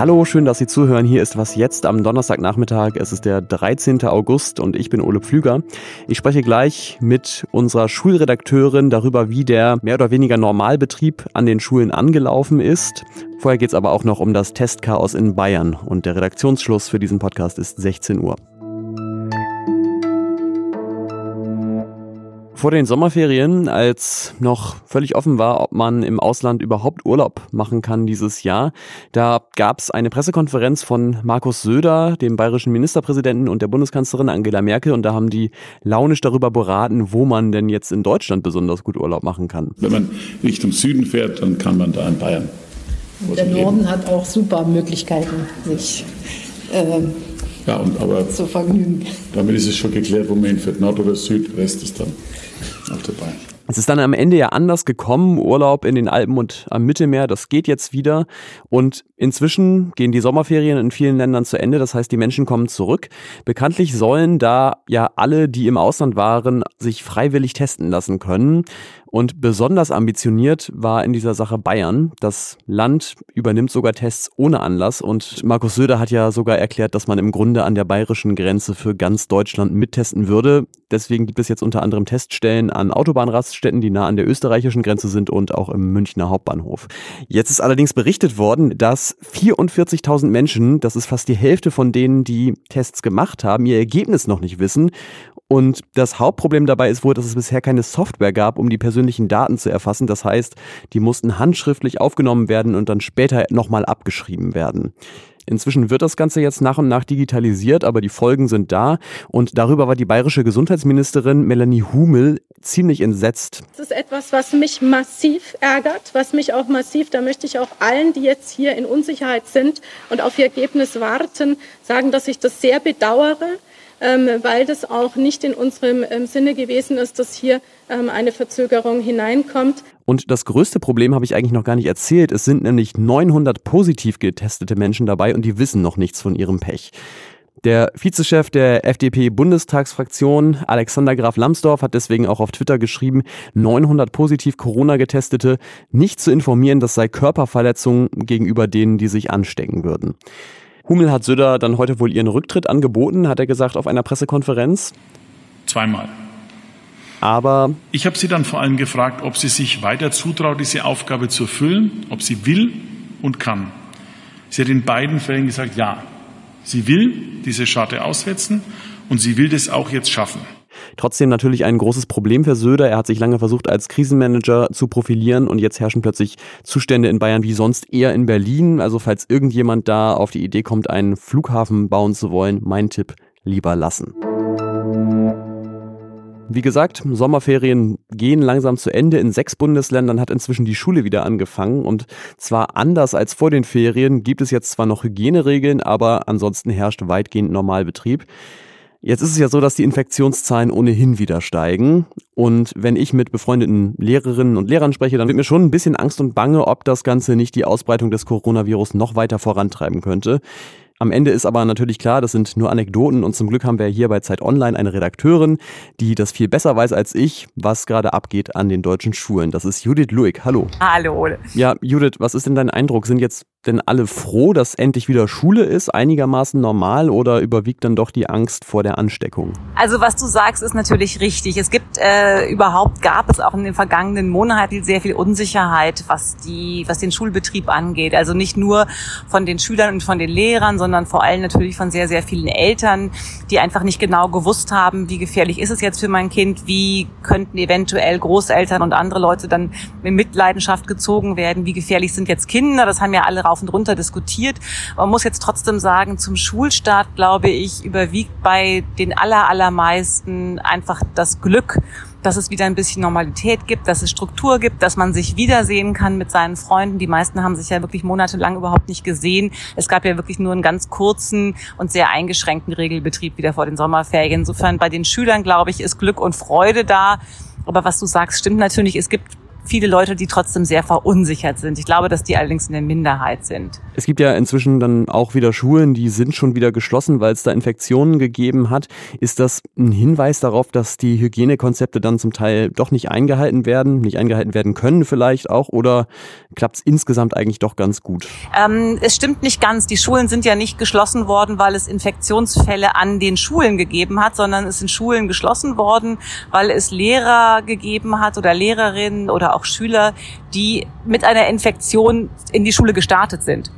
Hallo, schön, dass Sie zuhören. Hier ist was jetzt am Donnerstagnachmittag. Es ist der 13. August und ich bin Ole Pflüger. Ich spreche gleich mit unserer Schulredakteurin darüber, wie der mehr oder weniger Normalbetrieb an den Schulen angelaufen ist. Vorher geht es aber auch noch um das Testchaos in Bayern und der Redaktionsschluss für diesen Podcast ist 16 Uhr. Vor den Sommerferien, als noch völlig offen war, ob man im Ausland überhaupt Urlaub machen kann dieses Jahr, da gab es eine Pressekonferenz von Markus Söder, dem bayerischen Ministerpräsidenten und der Bundeskanzlerin Angela Merkel und da haben die launisch darüber beraten, wo man denn jetzt in Deutschland besonders gut Urlaub machen kann. Wenn man Richtung Süden fährt, dann kann man da in Bayern. Der Norden hat auch super Möglichkeiten, sich äh, ja, und, aber zu vergnügen. Damit ist es schon geklärt, wo man hinfährt, Nord oder Süd, Rest ist dann auf dabei. Es ist dann am Ende ja anders gekommen. Urlaub in den Alpen und am Mittelmeer, das geht jetzt wieder. Und inzwischen gehen die Sommerferien in vielen Ländern zu Ende. Das heißt, die Menschen kommen zurück. Bekanntlich sollen da ja alle, die im Ausland waren, sich freiwillig testen lassen können. Und besonders ambitioniert war in dieser Sache Bayern. Das Land übernimmt sogar Tests ohne Anlass. Und Markus Söder hat ja sogar erklärt, dass man im Grunde an der bayerischen Grenze für ganz Deutschland mittesten würde. Deswegen gibt es jetzt unter anderem Teststellen an Autobahnraststätten, die nah an der österreichischen Grenze sind und auch im Münchner Hauptbahnhof. Jetzt ist allerdings berichtet worden, dass 44.000 Menschen, das ist fast die Hälfte von denen, die Tests gemacht haben, ihr Ergebnis noch nicht wissen. Und das Hauptproblem dabei ist wohl, dass es bisher keine Software gab, um die persönlichen Daten zu erfassen. Das heißt, die mussten handschriftlich aufgenommen werden und dann später nochmal abgeschrieben werden. Inzwischen wird das Ganze jetzt nach und nach digitalisiert, aber die Folgen sind da. Und darüber war die bayerische Gesundheitsministerin Melanie Humel ziemlich entsetzt. Das ist etwas, was mich massiv ärgert, was mich auch massiv, da möchte ich auch allen, die jetzt hier in Unsicherheit sind und auf ihr Ergebnis warten, sagen, dass ich das sehr bedauere weil das auch nicht in unserem ähm, Sinne gewesen ist, dass hier ähm, eine Verzögerung hineinkommt. Und das größte Problem habe ich eigentlich noch gar nicht erzählt. Es sind nämlich 900 positiv getestete Menschen dabei und die wissen noch nichts von ihrem Pech. Der Vizechef der FDP-Bundestagsfraktion, Alexander Graf Lambsdorff, hat deswegen auch auf Twitter geschrieben, 900 positiv Corona-Getestete nicht zu informieren, das sei Körperverletzung gegenüber denen, die sich anstecken würden. Hummel hat Söder dann heute wohl ihren Rücktritt angeboten, hat er gesagt auf einer Pressekonferenz. Zweimal. Aber ich habe sie dann vor allem gefragt, ob sie sich weiter zutraut, diese Aufgabe zu erfüllen, ob sie will und kann. Sie hat in beiden Fällen gesagt, ja, sie will diese Scharte aussetzen und sie will das auch jetzt schaffen. Trotzdem natürlich ein großes Problem für Söder. Er hat sich lange versucht, als Krisenmanager zu profilieren und jetzt herrschen plötzlich Zustände in Bayern wie sonst eher in Berlin. Also falls irgendjemand da auf die Idee kommt, einen Flughafen bauen zu wollen, mein Tipp, lieber lassen. Wie gesagt, Sommerferien gehen langsam zu Ende. In sechs Bundesländern hat inzwischen die Schule wieder angefangen. Und zwar anders als vor den Ferien gibt es jetzt zwar noch Hygieneregeln, aber ansonsten herrscht weitgehend Normalbetrieb. Jetzt ist es ja so, dass die Infektionszahlen ohnehin wieder steigen. Und wenn ich mit befreundeten Lehrerinnen und Lehrern spreche, dann wird mir schon ein bisschen Angst und Bange, ob das Ganze nicht die Ausbreitung des Coronavirus noch weiter vorantreiben könnte. Am Ende ist aber natürlich klar, das sind nur Anekdoten und zum Glück haben wir hier bei Zeit Online eine Redakteurin, die das viel besser weiß als ich, was gerade abgeht an den deutschen Schulen. Das ist Judith Luig. Hallo. Hallo. Ja, Judith, was ist denn dein Eindruck? Sind jetzt denn alle froh, dass endlich wieder Schule ist, einigermaßen normal oder überwiegt dann doch die Angst vor der Ansteckung? Also was du sagst, ist natürlich richtig. Es gibt äh, überhaupt gab es auch in den vergangenen Monaten sehr viel Unsicherheit, was die was den Schulbetrieb angeht. Also nicht nur von den Schülern und von den Lehrern, sondern vor allem natürlich von sehr sehr vielen Eltern, die einfach nicht genau gewusst haben, wie gefährlich ist es jetzt für mein Kind, wie könnten eventuell Großeltern und andere Leute dann in Mitleidenschaft gezogen werden, wie gefährlich sind jetzt Kinder. Das haben ja alle rauf und runter diskutiert. Man muss jetzt trotzdem sagen, zum Schulstart, glaube ich, überwiegt bei den aller, allermeisten einfach das Glück, dass es wieder ein bisschen Normalität gibt, dass es Struktur gibt, dass man sich wiedersehen kann mit seinen Freunden. Die meisten haben sich ja wirklich monatelang überhaupt nicht gesehen. Es gab ja wirklich nur einen ganz kurzen und sehr eingeschränkten Regelbetrieb wieder vor den Sommerferien. Insofern bei den Schülern, glaube ich, ist Glück und Freude da. Aber was du sagst, stimmt natürlich. Es gibt viele Leute, die trotzdem sehr verunsichert sind. Ich glaube, dass die allerdings in der Minderheit sind. Es gibt ja inzwischen dann auch wieder Schulen, die sind schon wieder geschlossen, weil es da Infektionen gegeben hat. Ist das ein Hinweis darauf, dass die Hygienekonzepte dann zum Teil doch nicht eingehalten werden, nicht eingehalten werden können vielleicht auch? Oder klappt es insgesamt eigentlich doch ganz gut? Ähm, es stimmt nicht ganz. Die Schulen sind ja nicht geschlossen worden, weil es Infektionsfälle an den Schulen gegeben hat, sondern es sind Schulen geschlossen worden, weil es Lehrer gegeben hat oder Lehrerinnen oder auch Schüler, die mit einer Infektion in die Schule gestartet sind.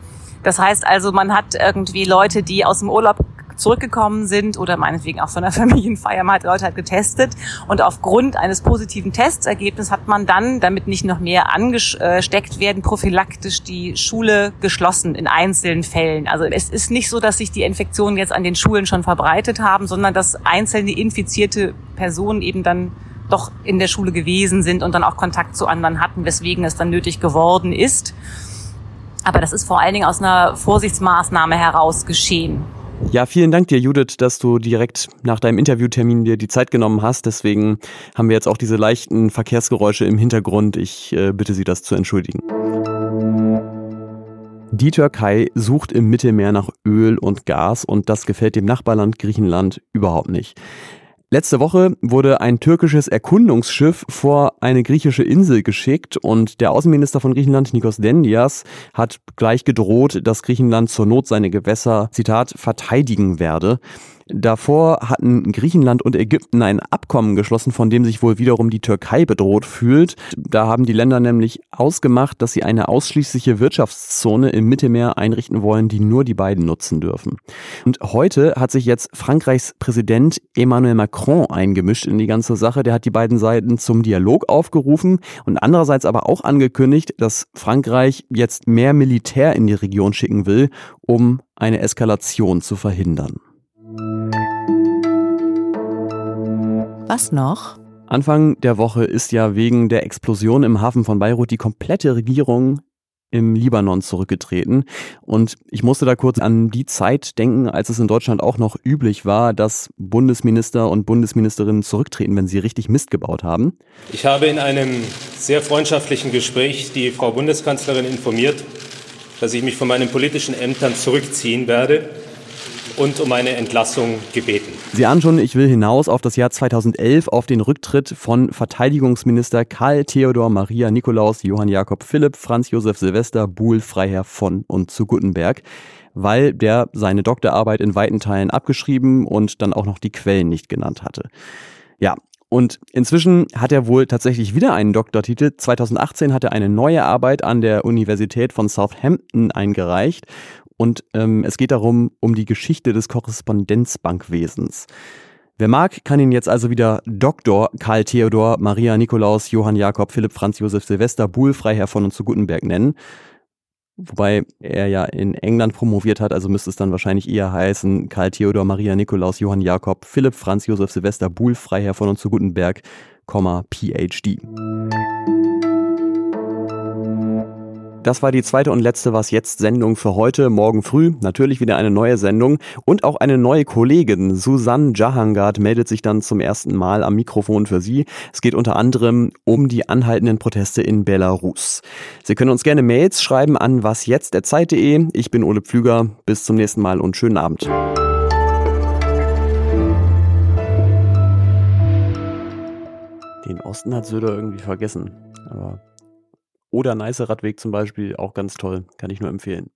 Das heißt also, man hat irgendwie Leute, die aus dem Urlaub zurückgekommen sind oder meinetwegen auch von der Familienfeier, man hat Leute halt getestet und aufgrund eines positiven Testergebnisses hat man dann, damit nicht noch mehr angesteckt werden, prophylaktisch die Schule geschlossen in einzelnen Fällen. Also es ist nicht so, dass sich die Infektionen jetzt an den Schulen schon verbreitet haben, sondern dass einzelne infizierte Personen eben dann doch in der Schule gewesen sind und dann auch Kontakt zu anderen hatten, weswegen es dann nötig geworden ist. Aber das ist vor allen Dingen aus einer Vorsichtsmaßnahme heraus geschehen. Ja, vielen Dank dir, Judith, dass du direkt nach deinem Interviewtermin dir die Zeit genommen hast. Deswegen haben wir jetzt auch diese leichten Verkehrsgeräusche im Hintergrund. Ich äh, bitte Sie, das zu entschuldigen. Die Türkei sucht im Mittelmeer nach Öl und Gas und das gefällt dem Nachbarland Griechenland überhaupt nicht. Letzte Woche wurde ein türkisches Erkundungsschiff vor eine griechische Insel geschickt und der Außenminister von Griechenland, Nikos Dendias, hat gleich gedroht, dass Griechenland zur Not seine Gewässer, Zitat, verteidigen werde. Davor hatten Griechenland und Ägypten ein Abkommen geschlossen, von dem sich wohl wiederum die Türkei bedroht fühlt. Da haben die Länder nämlich ausgemacht, dass sie eine ausschließliche Wirtschaftszone im Mittelmeer einrichten wollen, die nur die beiden nutzen dürfen. Und heute hat sich jetzt Frankreichs Präsident Emmanuel Macron eingemischt in die ganze Sache. Der hat die beiden Seiten zum Dialog aufgerufen und andererseits aber auch angekündigt, dass Frankreich jetzt mehr Militär in die Region schicken will, um eine Eskalation zu verhindern. Was noch? Anfang der Woche ist ja wegen der Explosion im Hafen von Beirut die komplette Regierung im Libanon zurückgetreten. Und ich musste da kurz an die Zeit denken, als es in Deutschland auch noch üblich war, dass Bundesminister und Bundesministerinnen zurücktreten, wenn sie richtig Mist gebaut haben. Ich habe in einem sehr freundschaftlichen Gespräch die Frau Bundeskanzlerin informiert, dass ich mich von meinen politischen Ämtern zurückziehen werde und um eine Entlassung gebeten. Sie ahnen schon, ich will hinaus auf das Jahr 2011, auf den Rücktritt von Verteidigungsminister Karl Theodor Maria Nikolaus, Johann Jakob Philipp, Franz Josef Silvester, Buhl, Freiherr von und zu Guttenberg weil der seine Doktorarbeit in weiten Teilen abgeschrieben und dann auch noch die Quellen nicht genannt hatte. Ja, und inzwischen hat er wohl tatsächlich wieder einen Doktortitel. 2018 hat er eine neue Arbeit an der Universität von Southampton eingereicht und ähm, es geht darum, um die Geschichte des Korrespondenzbankwesens. Wer mag, kann ihn jetzt also wieder Dr. Karl Theodor, Maria Nikolaus, Johann Jakob, Philipp Franz Josef Silvester, Buhl, Freiherr von und zu Gutenberg nennen. Wobei er ja in England promoviert hat, also müsste es dann wahrscheinlich eher heißen Karl Theodor, Maria Nikolaus, Johann Jakob, Philipp Franz Josef Silvester, Buhl, Freiherr von und zu Gutenberg, PhD. Das war die zweite und letzte Was jetzt Sendung für heute. Morgen früh natürlich wieder eine neue Sendung und auch eine neue Kollegin. Susanne Jahangard meldet sich dann zum ersten Mal am Mikrofon für Sie. Es geht unter anderem um die anhaltenden Proteste in Belarus. Sie können uns gerne Mails schreiben an wasjetzt.zeit.de. Ich bin Ole Pflüger. Bis zum nächsten Mal und schönen Abend. Den Osten hat Söder irgendwie vergessen. Aber oder Neiße Radweg zum Beispiel, auch ganz toll, kann ich nur empfehlen.